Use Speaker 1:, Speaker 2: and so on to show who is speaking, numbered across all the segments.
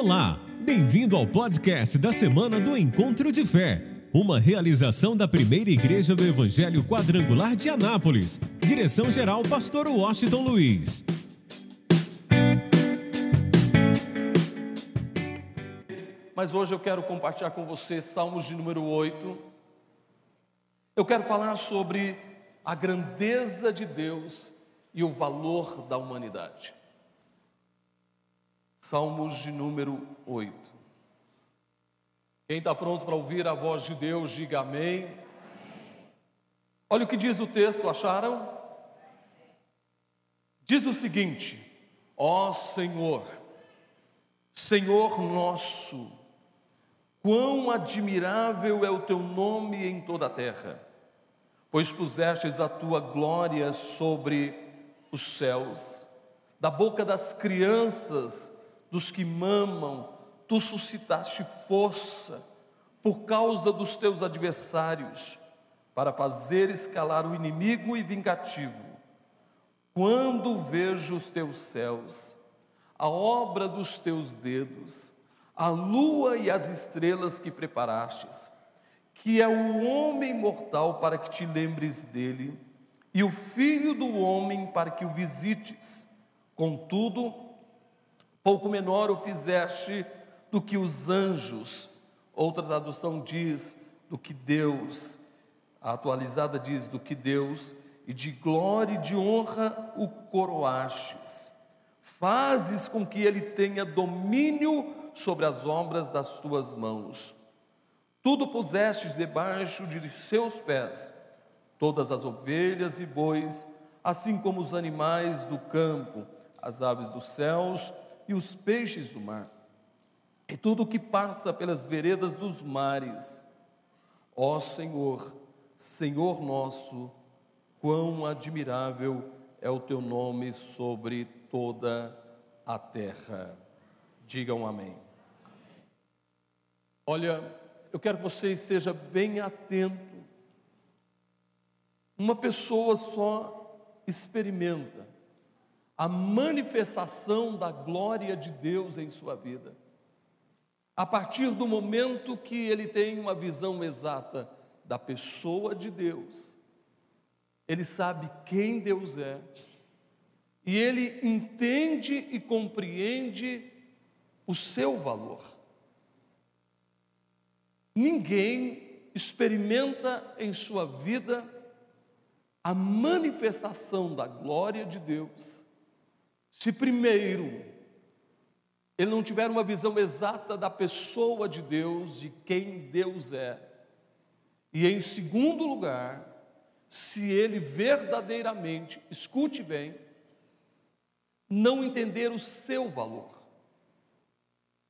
Speaker 1: Olá, bem-vindo ao podcast da semana do Encontro de Fé, uma realização da primeira igreja do Evangelho Quadrangular de Anápolis. Direção-geral, Pastor Washington Luiz.
Speaker 2: Mas hoje eu quero compartilhar com você Salmos de número 8. Eu quero falar sobre a grandeza de Deus e o valor da humanidade. Salmos de número 8. Quem está pronto para ouvir a voz de Deus, diga amém. amém. Olha o que diz o texto, acharam? Diz o seguinte: Ó Senhor, Senhor nosso, quão admirável é o teu nome em toda a terra, pois pusestes a tua glória sobre os céus, da boca das crianças dos que mamam, tu suscitaste força por causa dos teus adversários, para fazer escalar o inimigo e vingativo. Quando vejo os teus céus, a obra dos teus dedos, a lua e as estrelas que preparastes, que é o homem mortal para que te lembres dele, e o filho do homem para que o visites. Contudo, pouco menor o fizeste do que os anjos. Outra tradução diz do que Deus, a atualizada diz do que Deus, e de glória e de honra o coroastes. Fazes com que ele tenha domínio sobre as obras das tuas mãos. Tudo pusestes debaixo de seus pés, todas as ovelhas e bois, assim como os animais do campo, as aves dos céus e os peixes do mar, e tudo o que passa pelas veredas dos mares. Ó Senhor, Senhor nosso, quão admirável é o teu nome sobre toda a terra. Digam amém. Olha, eu quero que você esteja bem atento. Uma pessoa só experimenta a manifestação da glória de Deus em sua vida. A partir do momento que ele tem uma visão exata da pessoa de Deus, ele sabe quem Deus é, e ele entende e compreende o seu valor. Ninguém experimenta em sua vida a manifestação da glória de Deus se primeiro ele não tiver uma visão exata da pessoa de Deus, de quem Deus é, e em segundo lugar, se ele verdadeiramente, escute bem, não entender o seu valor.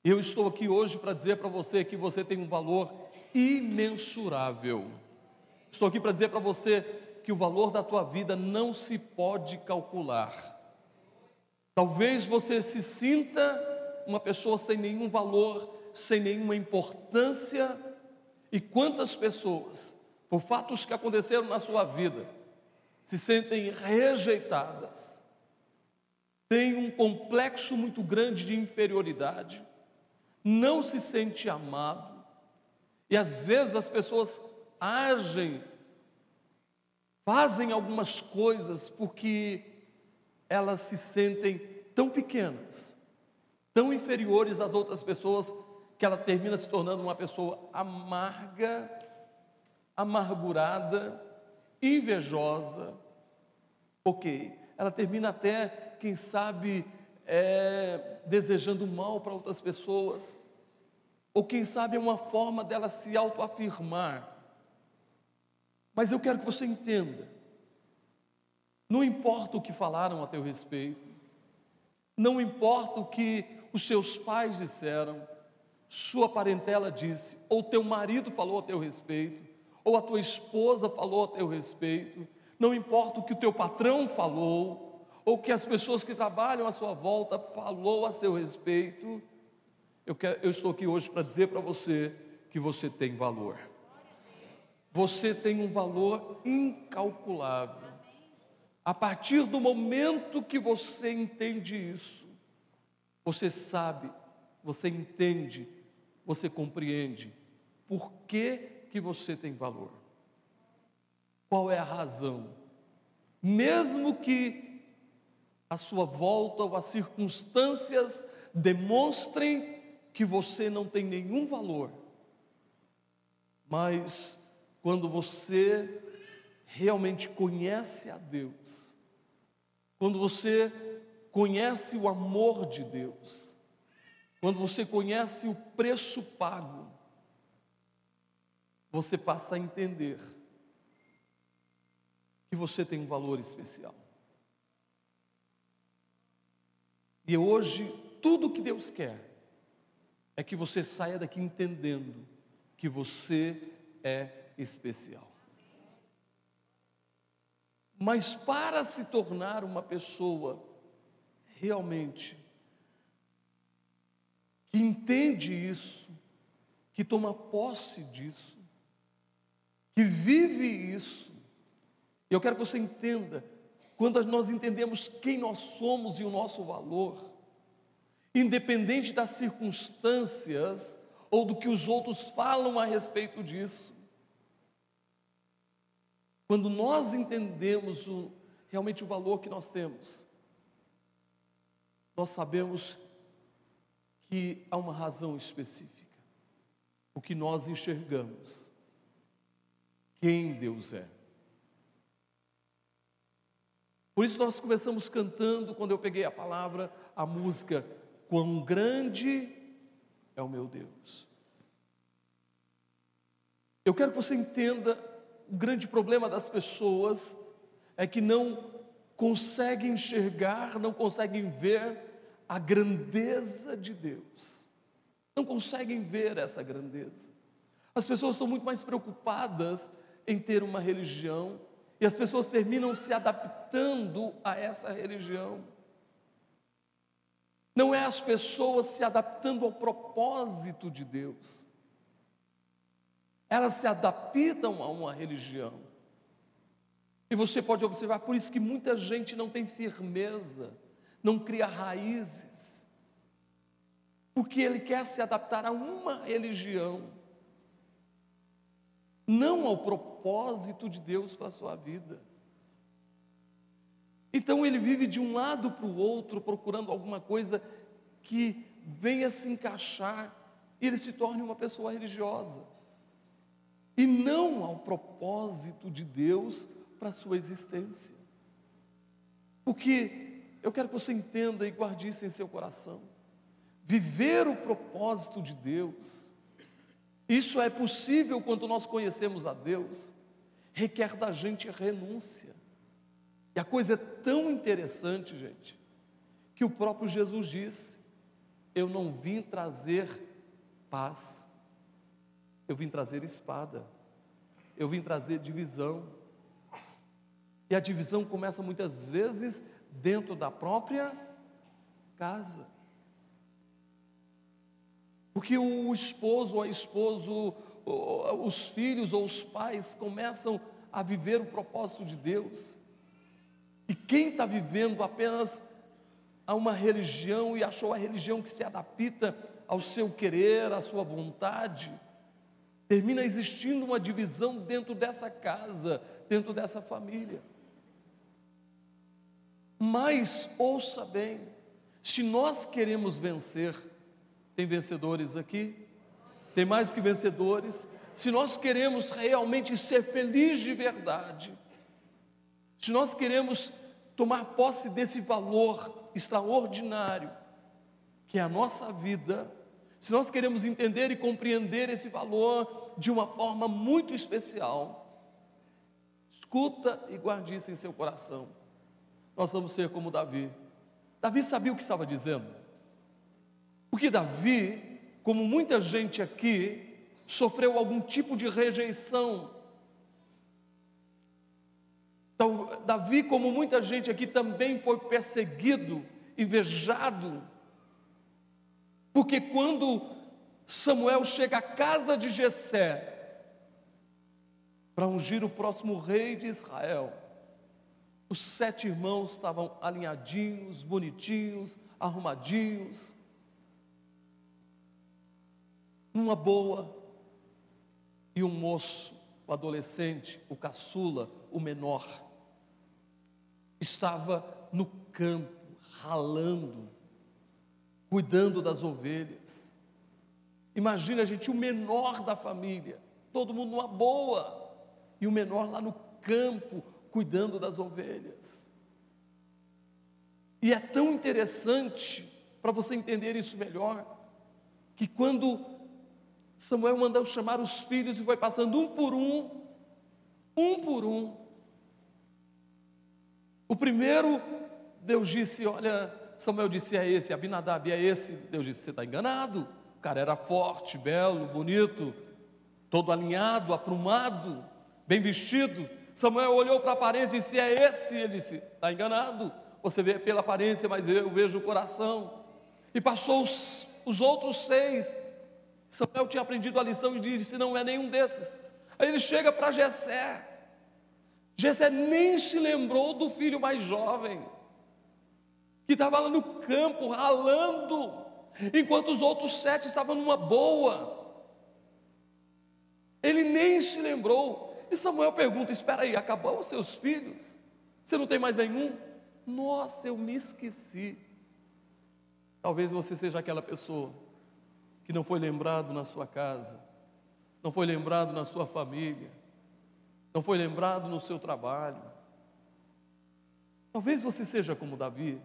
Speaker 2: Eu estou aqui hoje para dizer para você que você tem um valor imensurável. Estou aqui para dizer para você que o valor da tua vida não se pode calcular. Talvez você se sinta uma pessoa sem nenhum valor, sem nenhuma importância. E quantas pessoas, por fatos que aconteceram na sua vida, se sentem rejeitadas, têm um complexo muito grande de inferioridade, não se sente amado, e às vezes as pessoas agem, fazem algumas coisas porque elas se sentem tão pequenas, tão inferiores às outras pessoas, que ela termina se tornando uma pessoa amarga, amargurada, invejosa. Ok, ela termina até, quem sabe, é, desejando mal para outras pessoas, ou quem sabe é uma forma dela se autoafirmar. Mas eu quero que você entenda não importa o que falaram a teu respeito, não importa o que os seus pais disseram, sua parentela disse, ou teu marido falou a teu respeito, ou a tua esposa falou a teu respeito, não importa o que o teu patrão falou, ou que as pessoas que trabalham à sua volta falou a seu respeito, eu, quero, eu estou aqui hoje para dizer para você que você tem valor. Você tem um valor incalculável. A partir do momento que você entende isso, você sabe você entende, você compreende por que, que você tem valor. Qual é a razão? Mesmo que a sua volta ou as circunstâncias demonstrem que você não tem nenhum valor, mas quando você realmente conhece a Deus, quando você conhece o amor de Deus, quando você conhece o preço pago, você passa a entender que você tem um valor especial. E hoje, tudo que Deus quer é que você saia daqui entendendo que você é especial. Mas para se tornar uma pessoa realmente que entende isso, que toma posse disso, que vive isso, eu quero que você entenda, quando nós entendemos quem nós somos e o nosso valor, independente das circunstâncias ou do que os outros falam a respeito disso, quando nós entendemos o, realmente o valor que nós temos, nós sabemos que há uma razão específica, o que nós enxergamos, quem Deus é. Por isso nós começamos cantando, quando eu peguei a palavra, a música, quão grande é o meu Deus. Eu quero que você entenda o grande problema das pessoas é que não conseguem enxergar, não conseguem ver a grandeza de Deus. Não conseguem ver essa grandeza. As pessoas estão muito mais preocupadas em ter uma religião, e as pessoas terminam se adaptando a essa religião. Não é as pessoas se adaptando ao propósito de Deus. Elas se adaptam a uma religião. E você pode observar, por isso que muita gente não tem firmeza, não cria raízes, porque ele quer se adaptar a uma religião não ao propósito de Deus para a sua vida. Então ele vive de um lado para o outro, procurando alguma coisa que venha se encaixar e ele se torne uma pessoa religiosa. E não ao propósito de Deus para a sua existência. Porque eu quero que você entenda e guarde isso em seu coração. Viver o propósito de Deus isso é possível quando nós conhecemos a Deus, requer da gente renúncia. E a coisa é tão interessante, gente, que o próprio Jesus disse: Eu não vim trazer paz, eu vim trazer espada, eu vim trazer divisão. E a divisão começa muitas vezes dentro da própria casa. Porque o esposo ou a esposa, os filhos ou os pais começam a viver o propósito de Deus. E quem está vivendo apenas a uma religião e achou a religião que se adapta ao seu querer, à sua vontade, termina existindo uma divisão dentro dessa casa, dentro dessa família. Mas ouça bem, se nós queremos vencer, tem vencedores aqui? Tem mais que vencedores? Se nós queremos realmente ser felizes de verdade, se nós queremos tomar posse desse valor extraordinário, que é a nossa vida, se nós queremos entender e compreender esse valor de uma forma muito especial, escuta e guarde isso em seu coração. Nós vamos ser como Davi. Davi sabia o que estava dizendo. Porque Davi, como muita gente aqui, sofreu algum tipo de rejeição. Davi, como muita gente aqui, também foi perseguido, invejado. Porque quando Samuel chega à casa de Jessé para ungir o próximo rei de Israel, os sete irmãos estavam alinhadinhos, bonitinhos, arrumadinhos, numa boa, e um moço, o adolescente, o caçula, o menor, estava no campo, ralando, cuidando das ovelhas. Imagina, gente, o menor da família, todo mundo numa boa, e o menor lá no campo, cuidando das ovelhas. E é tão interessante, para você entender isso melhor, que quando Samuel mandou chamar os filhos e foi passando um por um, um por um. O primeiro, Deus disse: Olha, Samuel disse: É esse, Abinadab é esse. Deus disse: Você está enganado. O cara era forte, belo, bonito, todo alinhado, aprumado, bem vestido. Samuel olhou para a aparência e disse: É esse. Ele disse: Está enganado. Você vê pela aparência, mas eu vejo o coração. E passou os, os outros seis. Samuel tinha aprendido a lição e disse: Não é nenhum desses. Aí ele chega para Jessé. Jessé nem se lembrou do filho mais jovem, que estava lá no campo, ralando, enquanto os outros sete estavam numa boa. Ele nem se lembrou. E Samuel pergunta: Espera aí, acabou os seus filhos? Você não tem mais nenhum? Nossa, eu me esqueci. Talvez você seja aquela pessoa que não foi lembrado na sua casa, não foi lembrado na sua família, não foi lembrado no seu trabalho. Talvez você seja como Davi.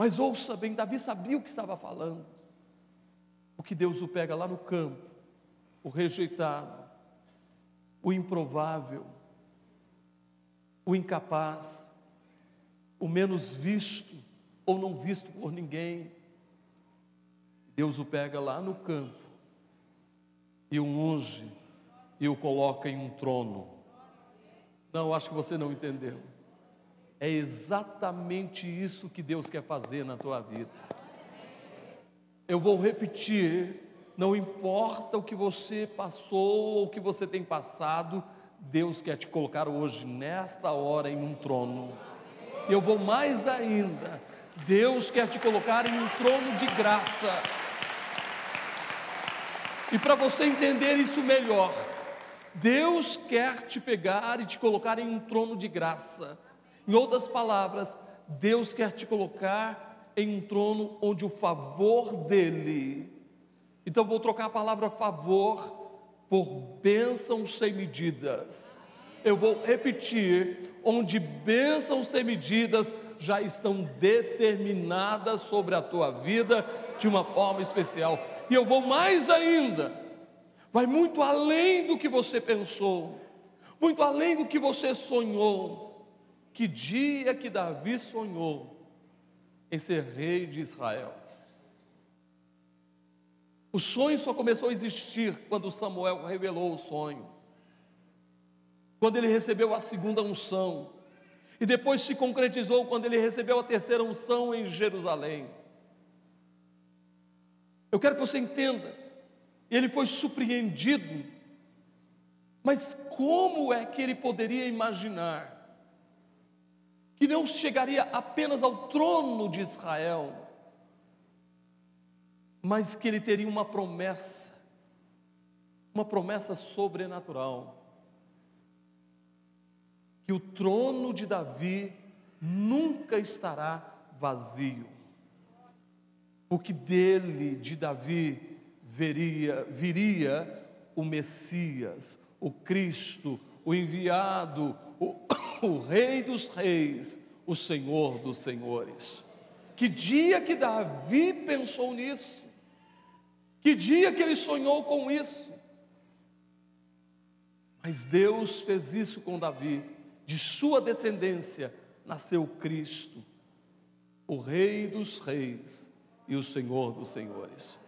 Speaker 2: Mas ouça bem, Davi sabia o que estava falando. O que Deus o pega lá no campo o rejeitado, o improvável, o incapaz, o menos visto ou não visto por ninguém. Deus o pega lá no campo e o unge e o coloca em um trono. Não, acho que você não entendeu. É exatamente isso que Deus quer fazer na tua vida. Eu vou repetir não importa o que você passou ou o que você tem passado, Deus quer te colocar hoje, nesta hora, em um trono. Eu vou mais ainda, Deus quer te colocar em um trono de graça. E para você entender isso melhor, Deus quer te pegar e te colocar em um trono de graça. Em outras palavras, Deus quer te colocar em um trono onde o favor dele então vou trocar a palavra favor por bênçãos sem medidas. Eu vou repetir, onde bênçãos sem medidas já estão determinadas sobre a tua vida de uma forma especial. E eu vou mais ainda, vai muito além do que você pensou, muito além do que você sonhou. Que dia que Davi sonhou em ser rei de Israel. O sonho só começou a existir quando Samuel revelou o sonho. Quando ele recebeu a segunda unção. E depois se concretizou quando ele recebeu a terceira unção em Jerusalém. Eu quero que você entenda. Ele foi surpreendido. Mas como é que ele poderia imaginar que não chegaria apenas ao trono de Israel, mas que ele teria uma promessa, uma promessa sobrenatural, que o trono de Davi nunca estará vazio, porque dele, de Davi, viria, viria o Messias, o Cristo, o enviado, o, o Rei dos Reis, o Senhor dos Senhores. Que dia que Davi pensou nisso? Que dia que ele sonhou com isso? Mas Deus fez isso com Davi, de sua descendência nasceu Cristo, o Rei dos Reis e o Senhor dos Senhores.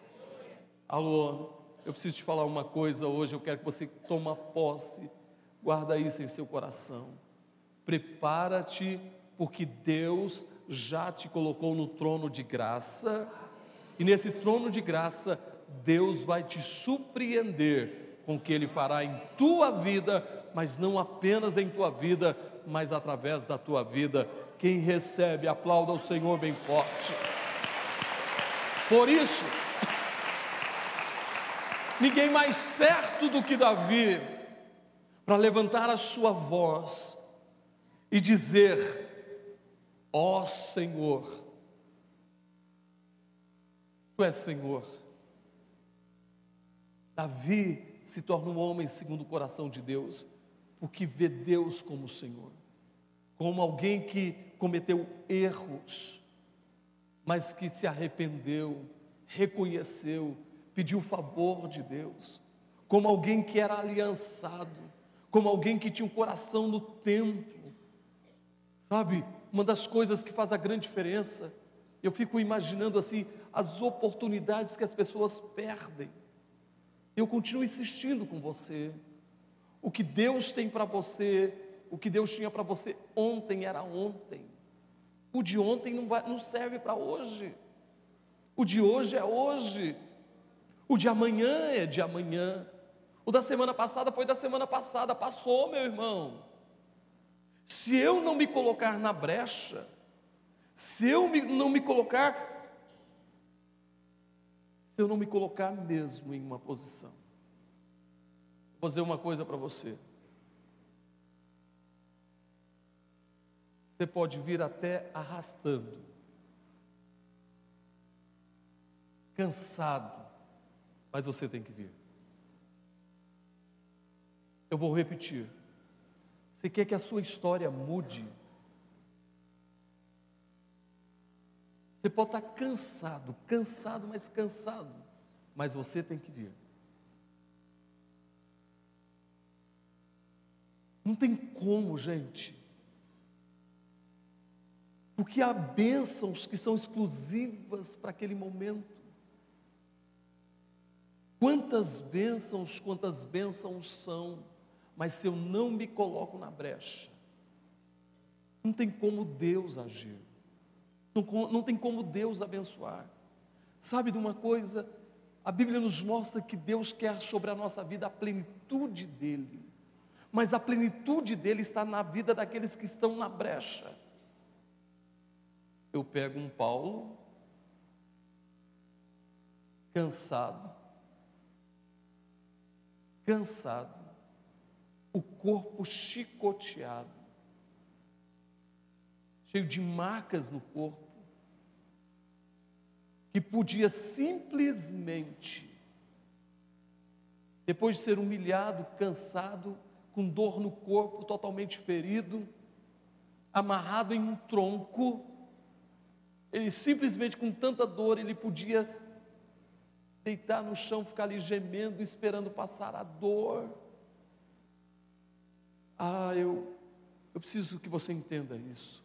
Speaker 2: Alô, eu preciso te falar uma coisa hoje, eu quero que você tome posse, guarda isso em seu coração. Prepara-te, porque Deus já te colocou no trono de graça, e nesse trono de graça Deus vai te surpreender com o que Ele fará em tua vida, mas não apenas em tua vida, mas através da tua vida. Quem recebe, aplauda o Senhor bem forte. Por isso, ninguém mais certo do que Davi para levantar a sua voz e dizer: Ó oh, Senhor, Tu és Senhor. Davi se torna um homem segundo o coração de Deus, porque vê Deus como Senhor, como alguém que cometeu erros, mas que se arrependeu, reconheceu, pediu o favor de Deus, como alguém que era aliançado, como alguém que tinha um coração no templo. Sabe, uma das coisas que faz a grande diferença, eu fico imaginando assim, as oportunidades que as pessoas perdem. Eu continuo insistindo com você. O que Deus tem para você, o que Deus tinha para você ontem era ontem. O de ontem não, vai, não serve para hoje. O de hoje é hoje. O de amanhã é de amanhã. O da semana passada foi da semana passada, passou, meu irmão. Se eu não me colocar na brecha, se eu não me colocar, se eu não me colocar mesmo em uma posição, vou dizer uma coisa para você. Você pode vir até arrastando, cansado, mas você tem que vir. Eu vou repetir. Você quer que a sua história mude? Você pode estar cansado, cansado, mas cansado, mas você tem que vir. Não tem como, gente. Porque há bênçãos que são exclusivas para aquele momento. Quantas bênçãos, quantas bênçãos são, mas se eu não me coloco na brecha, não tem como Deus agir, não, não tem como Deus abençoar. Sabe de uma coisa? A Bíblia nos mostra que Deus quer sobre a nossa vida a plenitude dEle, mas a plenitude dEle está na vida daqueles que estão na brecha. Eu pego um Paulo, cansado, cansado, o corpo chicoteado, cheio de marcas no corpo, que podia simplesmente, depois de ser humilhado, cansado, com dor no corpo, totalmente ferido, amarrado em um tronco, ele simplesmente com tanta dor, ele podia deitar no chão, ficar ali gemendo, esperando passar a dor. Ah, eu, eu preciso que você entenda isso.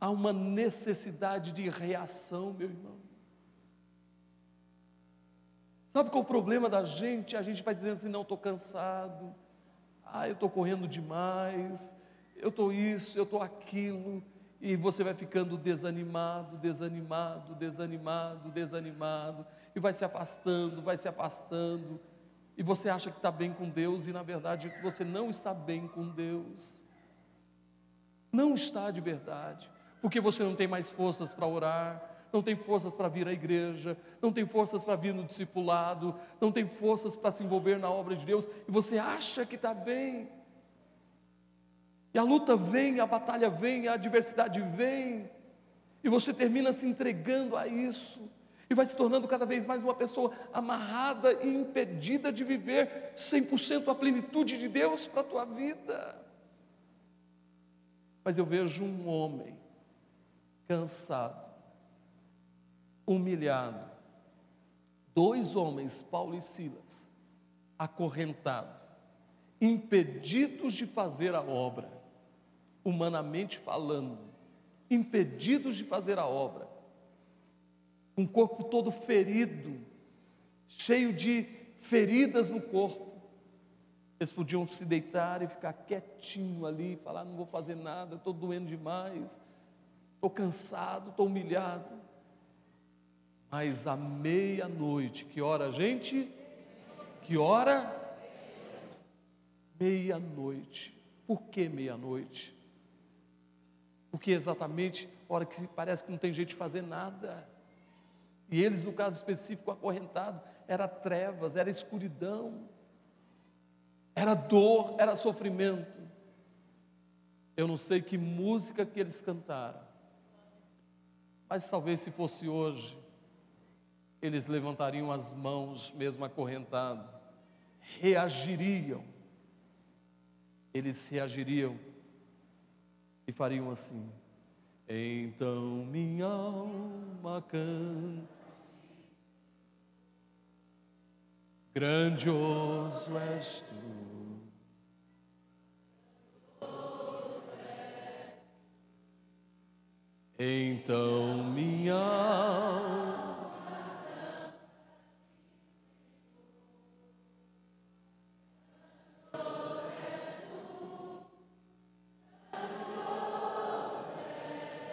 Speaker 2: Há uma necessidade de reação, meu irmão. Sabe qual é o problema da gente? A gente vai dizendo assim: não, estou cansado, ah, eu estou correndo demais, eu estou isso, eu estou aquilo e você vai ficando desanimado, desanimado, desanimado, desanimado, e vai se afastando, vai se afastando, e você acha que está bem com Deus, e na verdade você não está bem com Deus, não está de verdade, porque você não tem mais forças para orar, não tem forças para vir à igreja, não tem forças para vir no discipulado, não tem forças para se envolver na obra de Deus, e você acha que está bem, e a luta vem, a batalha vem, a adversidade vem, e você termina se entregando a isso, e vai se tornando cada vez mais uma pessoa amarrada e impedida de viver 100% a plenitude de Deus para a tua vida. Mas eu vejo um homem cansado, humilhado, dois homens, Paulo e Silas, acorrentados, impedidos de fazer a obra humanamente falando, impedidos de fazer a obra, um corpo todo ferido, cheio de feridas no corpo. Eles podiam se deitar e ficar quietinho ali, falar: não vou fazer nada, estou doendo demais, estou cansado, estou humilhado. Mas à meia-noite, que hora, gente? Que hora? Meia-noite. Por que meia-noite? Porque exatamente a hora que parece que não tem jeito de fazer nada. E eles, no caso específico, acorrentado, era trevas, era escuridão, era dor, era sofrimento. Eu não sei que música que eles cantaram, mas talvez se fosse hoje, eles levantariam as mãos, mesmo acorrentados, reagiriam, eles reagiriam e fariam assim: Então minha alma canta grandioso és tu. Então minha alma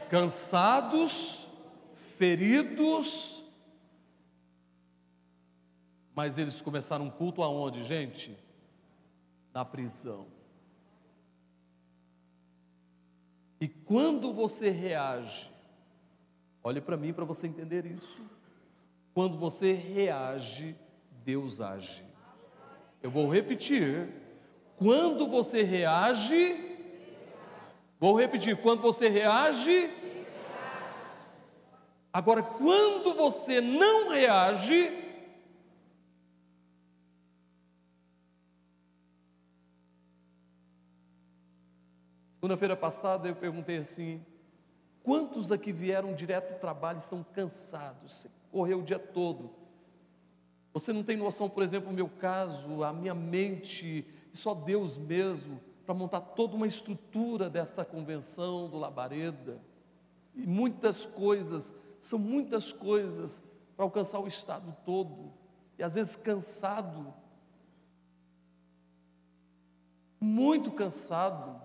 Speaker 2: cansados, feridos, mas eles começaram um culto aonde, gente? Na prisão. E quando você reage, olhe para mim para você entender isso. Quando você reage, Deus age. Eu vou repetir. Quando você reage, vou repetir. Quando você reage, agora quando você não reage, Segunda-feira passada eu perguntei assim: quantos aqui vieram direto do trabalho estão cansados? Correu o dia todo. Você não tem noção, por exemplo, no meu caso, a minha mente, só Deus mesmo, para montar toda uma estrutura dessa convenção do Labareda. E muitas coisas, são muitas coisas para alcançar o estado todo. E às vezes cansado, muito cansado.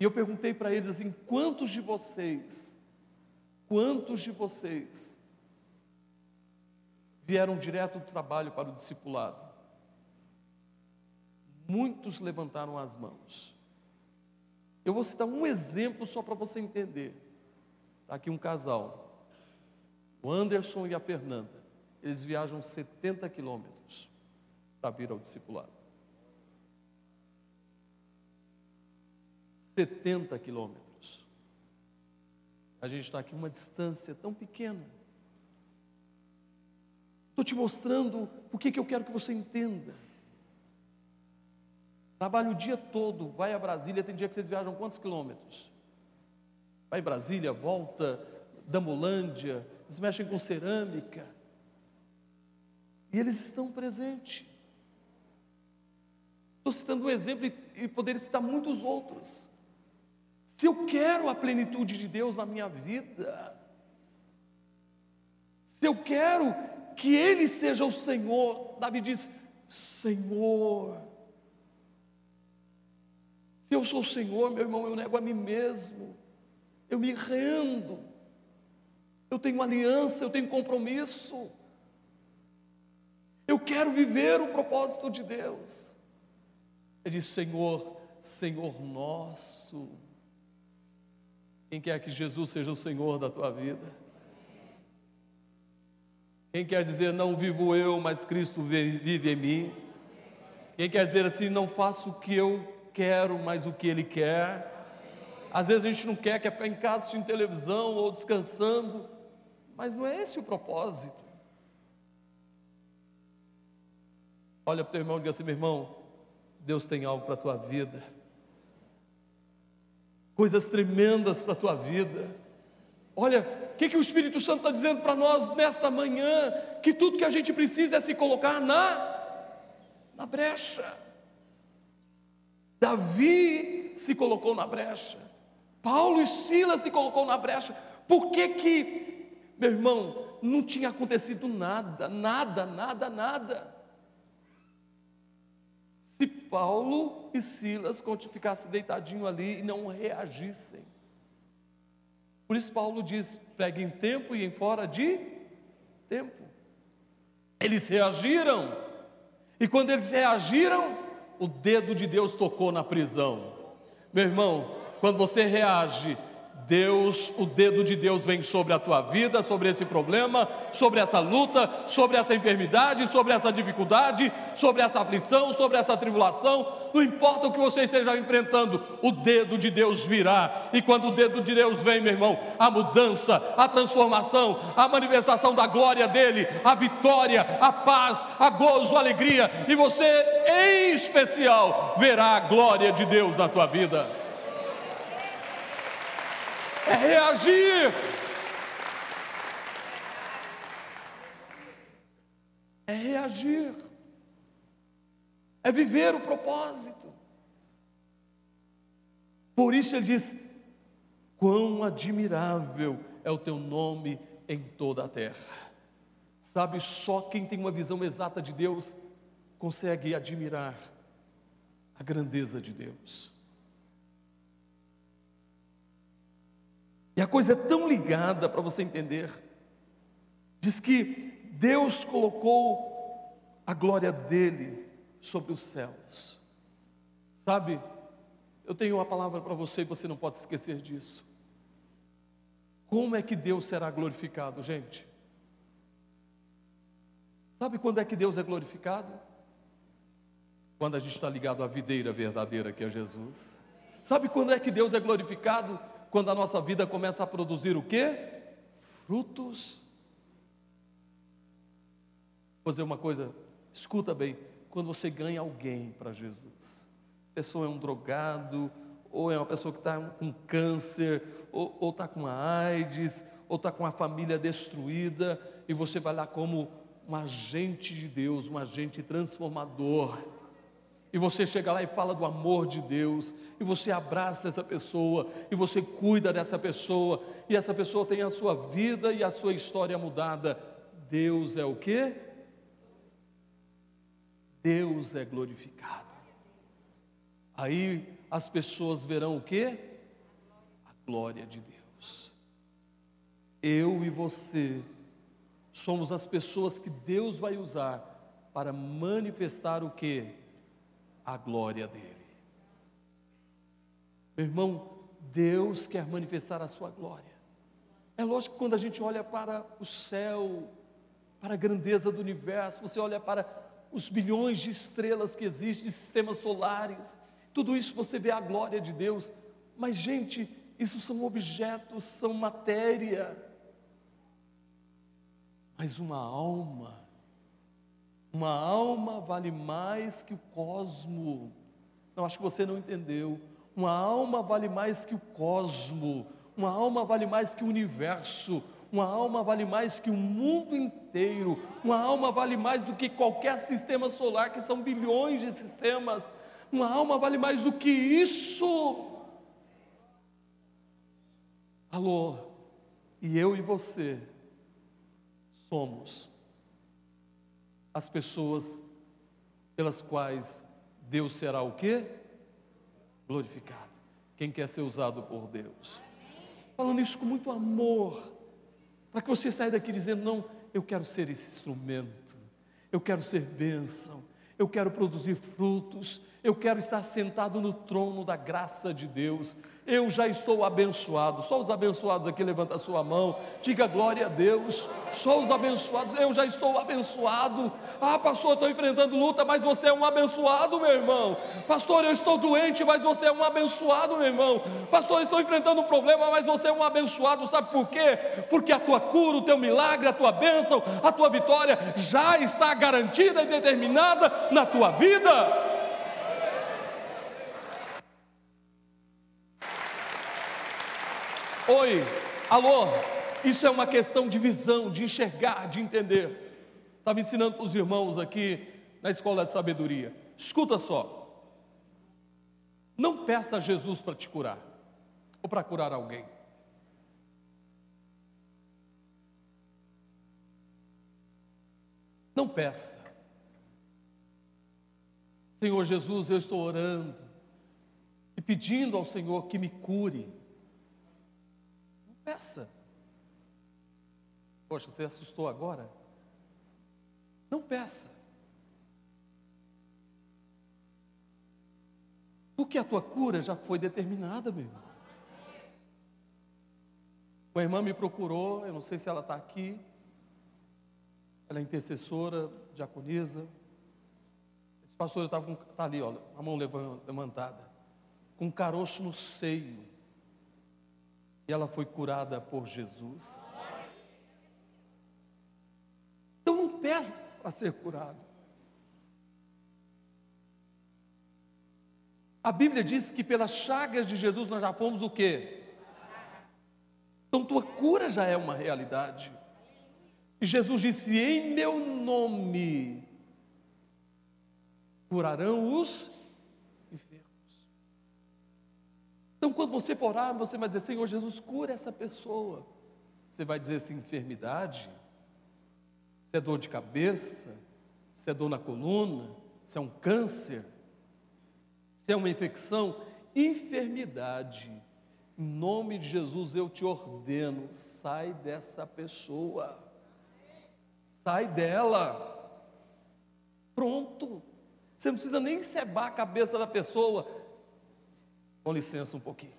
Speaker 2: E eu perguntei para eles assim: quantos de vocês, quantos de vocês vieram direto do trabalho para o discipulado? Muitos levantaram as mãos. Eu vou citar um exemplo só para você entender. Está aqui um casal, o Anderson e a Fernanda. Eles viajam 70 quilômetros para vir ao discipulado. 70 quilômetros. A gente está aqui uma distância tão pequena. Estou te mostrando o que, que eu quero que você entenda. Trabalha o dia todo, vai a Brasília, tem dia que vocês viajam quantos quilômetros? Vai em Brasília, volta, Damolândia, eles mexem com cerâmica. E eles estão presentes. Estou citando um exemplo e, e poderia citar muitos outros. Se eu quero a plenitude de Deus na minha vida, se eu quero que Ele seja o Senhor, Davi diz: Senhor, se eu sou o Senhor, meu irmão, eu nego a mim mesmo, eu me rendo, eu tenho aliança, eu tenho compromisso, eu quero viver o propósito de Deus. Ele diz: Senhor, Senhor nosso, quem quer que Jesus seja o Senhor da tua vida? Quem quer dizer, não vivo eu, mas Cristo vive em mim? Quem quer dizer assim, não faço o que eu quero, mas o que Ele quer? Às vezes a gente não quer, quer ficar em casa assistindo televisão ou descansando, mas não é esse o propósito. Olha para o teu irmão e diga assim: meu irmão, Deus tem algo para a tua vida coisas tremendas para a tua vida. Olha, o que, que o Espírito Santo está dizendo para nós nesta manhã? Que tudo que a gente precisa é se colocar na, na brecha. Davi se colocou na brecha. Paulo e Silas se colocou na brecha. Por que que, meu irmão, não tinha acontecido nada, nada, nada, nada? Se Paulo e Silas ficassem deitadinho ali e não reagissem. Por isso Paulo diz: pegue em tempo e em fora de tempo. Eles reagiram, e quando eles reagiram, o dedo de Deus tocou na prisão. Meu irmão, quando você reage, Deus, o dedo de Deus vem sobre a tua vida, sobre esse problema, sobre essa luta, sobre essa enfermidade, sobre essa dificuldade, sobre essa aflição, sobre essa tribulação. Não importa o que você esteja enfrentando, o dedo de Deus virá. E quando o dedo de Deus vem, meu irmão, a mudança, a transformação, a manifestação da glória dele, a vitória, a paz, a gozo, a alegria, e você, em especial, verá a glória de Deus na tua vida é reagir. É reagir. É viver o propósito. Por isso ele diz: Quão admirável é o teu nome em toda a terra. Sabe, só quem tem uma visão exata de Deus consegue admirar a grandeza de Deus. E a coisa é tão ligada para você entender. Diz que Deus colocou a glória dele sobre os céus. Sabe, eu tenho uma palavra para você e você não pode esquecer disso. Como é que Deus será glorificado, gente? Sabe quando é que Deus é glorificado? Quando a gente está ligado à videira verdadeira que é Jesus. Sabe quando é que Deus é glorificado? Quando a nossa vida começa a produzir o quê? Frutos. Vou dizer uma coisa, escuta bem, quando você ganha alguém para Jesus, a pessoa é um drogado, ou é uma pessoa que está com câncer, ou está com a AIDS, ou está com a família destruída, e você vai lá como um agente de Deus, um agente transformador e você chega lá e fala do amor de Deus, e você abraça essa pessoa, e você cuida dessa pessoa, e essa pessoa tem a sua vida e a sua história mudada. Deus é o que? Deus é glorificado. Aí as pessoas verão o que? A glória de Deus. Eu e você somos as pessoas que Deus vai usar para manifestar o que? A glória dele. Meu irmão, Deus quer manifestar a sua glória. É lógico que quando a gente olha para o céu, para a grandeza do universo, você olha para os bilhões de estrelas que existem, sistemas solares, tudo isso você vê a glória de Deus. Mas, gente, isso são objetos, são matéria. Mas uma alma uma alma vale mais que o cosmo. Não, acho que você não entendeu. Uma alma vale mais que o cosmo. Uma alma vale mais que o universo. Uma alma vale mais que o mundo inteiro. Uma alma vale mais do que qualquer sistema solar, que são bilhões de sistemas. Uma alma vale mais do que isso. Alô, e eu e você somos as pessoas pelas quais Deus será o quê? Glorificado. Quem quer ser usado por Deus. Falando isso com muito amor, para que você saia daqui dizendo: não, eu quero ser esse instrumento, eu quero ser bênção, eu quero produzir frutos, eu quero estar sentado no trono da graça de Deus, eu já estou abençoado. Só os abençoados aqui levanta a sua mão, diga glória a Deus. Só os abençoados, eu já estou abençoado. Ah, pastor, estou enfrentando luta, mas você é um abençoado, meu irmão. Pastor, eu estou doente, mas você é um abençoado, meu irmão. Pastor, eu estou enfrentando um problema, mas você é um abençoado. Sabe por quê? Porque a tua cura, o teu milagre, a tua bênção, a tua vitória já está garantida e determinada na tua vida. Oi, alô, isso é uma questão de visão, de enxergar, de entender. Estava ensinando para os irmãos aqui na escola de sabedoria. Escuta só. Não peça a Jesus para te curar, ou para curar alguém. Não peça. Senhor Jesus, eu estou orando e pedindo ao Senhor que me cure. Peça. Poxa, você assustou agora? Não peça. Porque a tua cura já foi determinada, meu irmão. Uma irmã me procurou, eu não sei se ela está aqui. Ela é intercessora, diaconisa. Esse pastor estava tá ali, olha, a mão levantada, com um caroço no seio. E ela foi curada por Jesus. Então não peça para ser curado. A Bíblia diz que pelas chagas de Jesus nós já fomos o quê? Então tua cura já é uma realidade. E Jesus disse: Em meu nome curarão os Então, quando você for orar, você vai dizer: Senhor Jesus, cura essa pessoa. Você vai dizer se enfermidade, se é dor de cabeça, se é dor na coluna, se é um câncer, se é uma infecção, enfermidade. Em nome de Jesus eu te ordeno, sai dessa pessoa. Sai dela. Pronto. Você não precisa nem cebar a cabeça da pessoa. Com licença um pouquinho.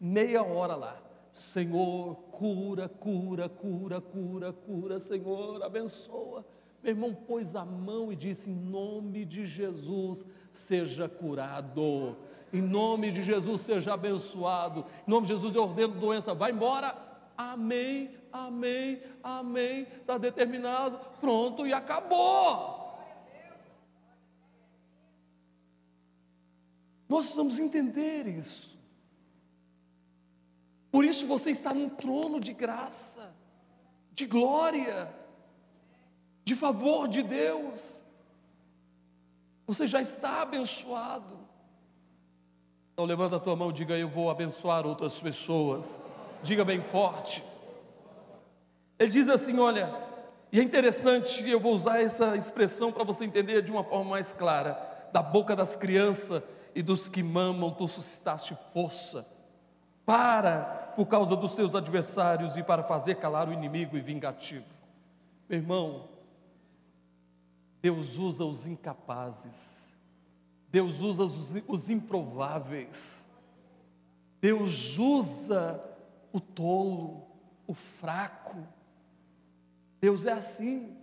Speaker 2: Meia hora lá. Senhor, cura, cura, cura, cura, cura, Senhor, abençoa. Meu irmão pôs a mão e disse: Em nome de Jesus, seja curado. Em nome de Jesus, seja abençoado. Em nome de Jesus, eu ordeno doença, vai embora. Amém, amém, amém. Está determinado, pronto e acabou. Nós precisamos entender isso. Por isso você está num trono de graça, de glória, de favor de Deus. Você já está abençoado. Então levanta a tua mão e diga: Eu vou abençoar outras pessoas. Diga bem forte. Ele diz assim: Olha, e é interessante, eu vou usar essa expressão para você entender de uma forma mais clara. Da boca das crianças e dos que mamam, tu suscitaste força para, por causa dos seus adversários e para fazer calar o inimigo e vingativo. Meu irmão, Deus usa os incapazes, Deus usa os, os improváveis, Deus usa o tolo, o fraco, Deus é assim.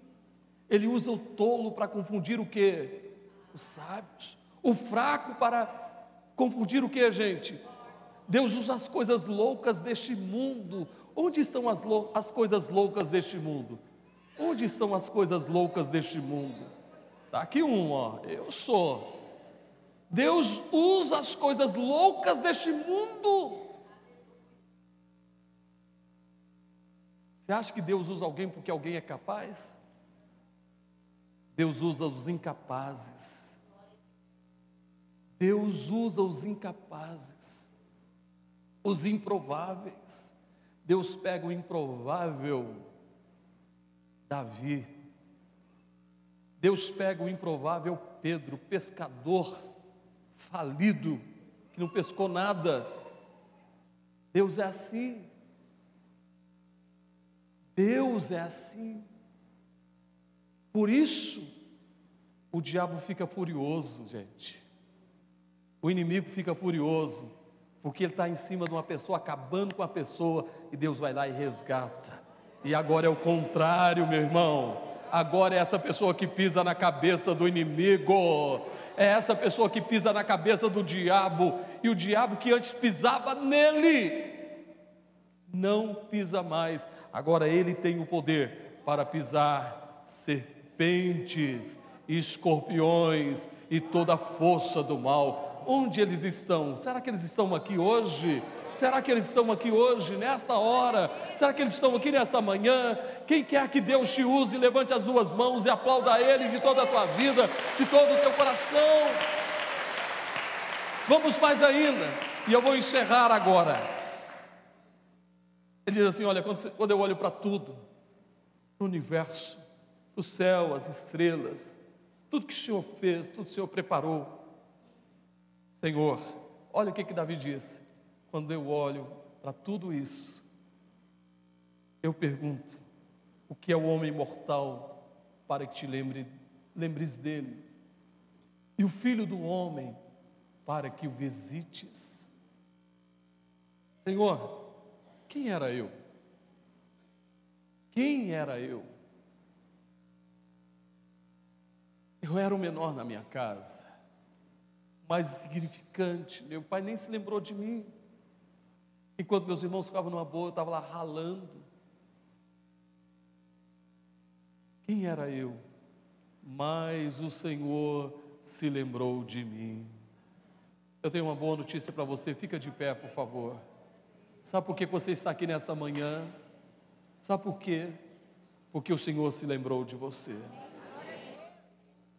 Speaker 2: Ele usa o tolo para confundir o que? Os sábios. O fraco para confundir o que, gente? Deus usa as coisas loucas deste mundo. Onde estão as, as coisas loucas deste mundo? Onde são as coisas loucas deste mundo? Está aqui um, ó. Eu sou. Deus usa as coisas loucas deste mundo Você acha que Deus usa alguém porque alguém é capaz? Deus usa os incapazes. Deus usa os incapazes, os improváveis. Deus pega o improvável Davi. Deus pega o improvável Pedro, pescador falido, que não pescou nada. Deus é assim. Deus é assim. Por isso, o diabo fica furioso, gente. O inimigo fica furioso, porque ele está em cima de uma pessoa, acabando com a pessoa, e Deus vai lá e resgata. E agora é o contrário, meu irmão. Agora é essa pessoa que pisa na cabeça do inimigo, é essa pessoa que pisa na cabeça do diabo, e o diabo que antes pisava nele, não pisa mais. Agora ele tem o poder para pisar serpentes, escorpiões e toda a força do mal. Onde eles estão? Será que eles estão aqui hoje? Será que eles estão aqui hoje, nesta hora? Será que eles estão aqui nesta manhã? Quem quer que Deus te use, levante as duas mãos e aplauda a Ele de toda a tua vida, de todo o teu coração. Vamos mais ainda, e eu vou encerrar agora. Ele diz assim: Olha, quando, eu olho para tudo, no universo, o céu, as estrelas, tudo que o Senhor fez, tudo que o Senhor preparou, Senhor, olha o que, que Davi disse. Quando eu olho para tudo isso, eu pergunto: o que é o homem mortal para que te lembre, lembres dele? E o filho do homem para que o visites? Senhor, quem era eu? Quem era eu? Eu era o menor na minha casa, mais insignificante. Meu pai nem se lembrou de mim. Enquanto meus irmãos ficavam numa boa, eu estava lá ralando. Quem era eu? Mas o Senhor se lembrou de mim. Eu tenho uma boa notícia para você, fica de pé, por favor. Sabe por que você está aqui nesta manhã? Sabe por quê? Porque o Senhor se lembrou de você.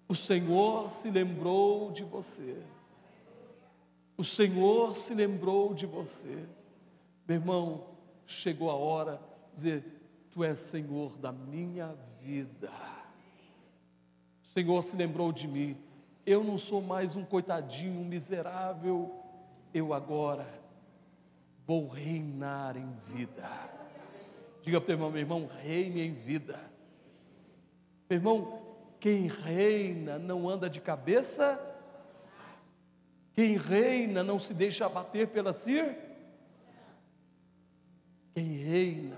Speaker 2: O Senhor se lembrou de você. O Senhor se lembrou de você. Meu irmão, chegou a hora de dizer: Tu és Senhor da minha vida. O Senhor se lembrou de mim. Eu não sou mais um coitadinho, um miserável. Eu agora vou reinar em vida. Diga para o irmão, meu irmão, reine em vida. Meu irmão, quem reina não anda de cabeça. Quem reina não se deixa abater pela cir. Quem reina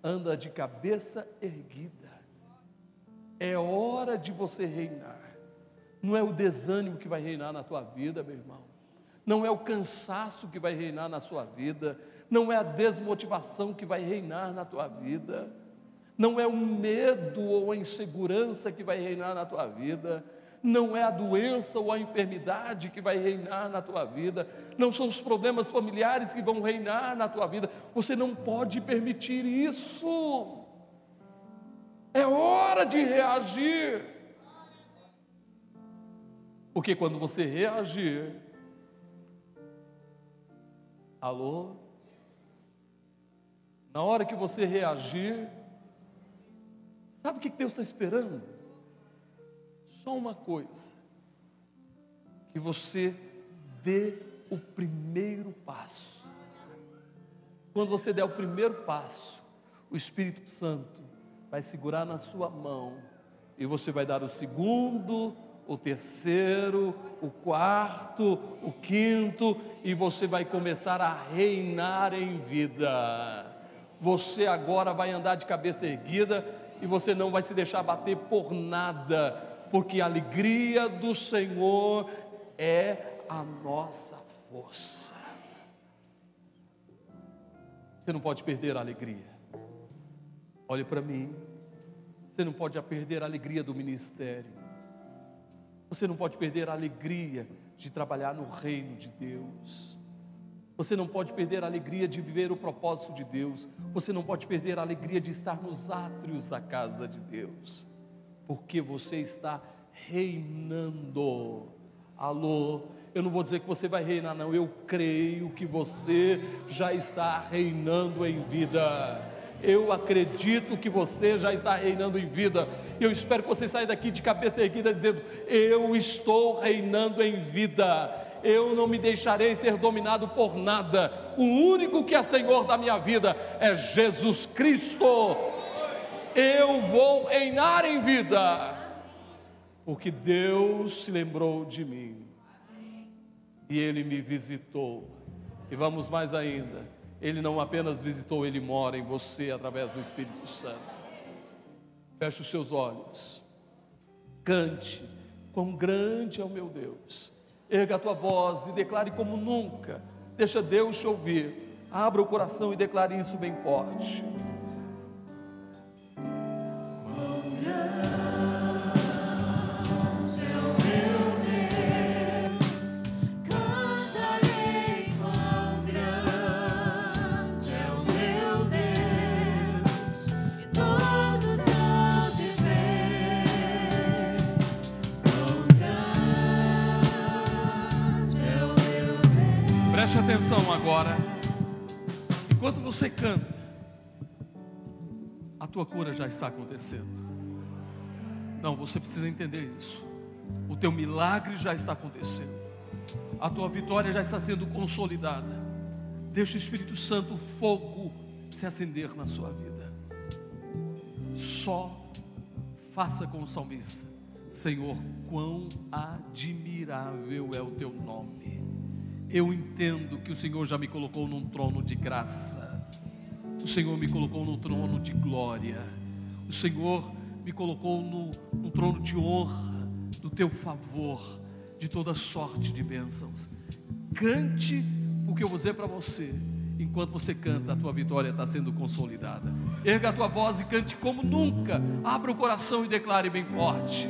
Speaker 2: anda de cabeça erguida. É hora de você reinar. Não é o desânimo que vai reinar na tua vida, meu irmão. Não é o cansaço que vai reinar na sua vida. Não é a desmotivação que vai reinar na tua vida. Não é o medo ou a insegurança que vai reinar na tua vida não é a doença ou a enfermidade que vai reinar na tua vida, não são os problemas familiares que vão reinar na tua vida. Você não pode permitir isso. É hora de reagir. Porque quando você reagir, alô? Na hora que você reagir, sabe o que Deus está esperando? Só uma coisa: que você dê o primeiro passo. Quando você der o primeiro passo, o Espírito Santo vai segurar na sua mão e você vai dar o segundo, o terceiro, o quarto, o quinto, e você vai começar a reinar em vida. Você agora vai andar de cabeça erguida e você não vai se deixar bater por nada, porque a alegria do Senhor é a nossa força. Você não pode perder a alegria. Olhe para mim. Você não pode perder a alegria do ministério. Você não pode perder a alegria de trabalhar no reino de Deus. Você não pode perder a alegria de viver o propósito de Deus. Você não pode perder a alegria de estar nos átrios da casa de Deus. Porque você está reinando. Alô, eu não vou dizer que você vai reinar, não. Eu creio que você já está reinando em vida. Eu acredito que você já está reinando em vida. Eu espero que você saia daqui de cabeça erguida dizendo: Eu estou reinando em vida. Eu não me deixarei ser dominado por nada. O único que é Senhor da minha vida é Jesus Cristo. Eu vou reinar em vida, porque Deus se lembrou de mim e Ele me visitou. E vamos mais ainda ele não apenas visitou, ele mora em você através do Espírito Santo. Feche os seus olhos. Cante, quão grande é o meu Deus. Erga a tua voz e declare como nunca. Deixa Deus te ouvir. Abra o coração e declare isso bem forte. Atenção agora. Enquanto você canta, a tua cura já está acontecendo. Não, você precisa entender isso. O teu milagre já está acontecendo. A tua vitória já está sendo consolidada. Deixa o Espírito Santo, o fogo, se acender na sua vida. Só faça com o salmista: Senhor, quão admirável é o teu nome eu entendo que o Senhor já me colocou num trono de graça. O Senhor me colocou no trono de glória. O Senhor me colocou no trono de honra, do teu favor, de toda sorte de bênçãos. Cante o que eu vou dizer para você. Enquanto você canta, a tua vitória está sendo consolidada. Erga a tua voz e cante como nunca. Abra o coração e declare bem forte.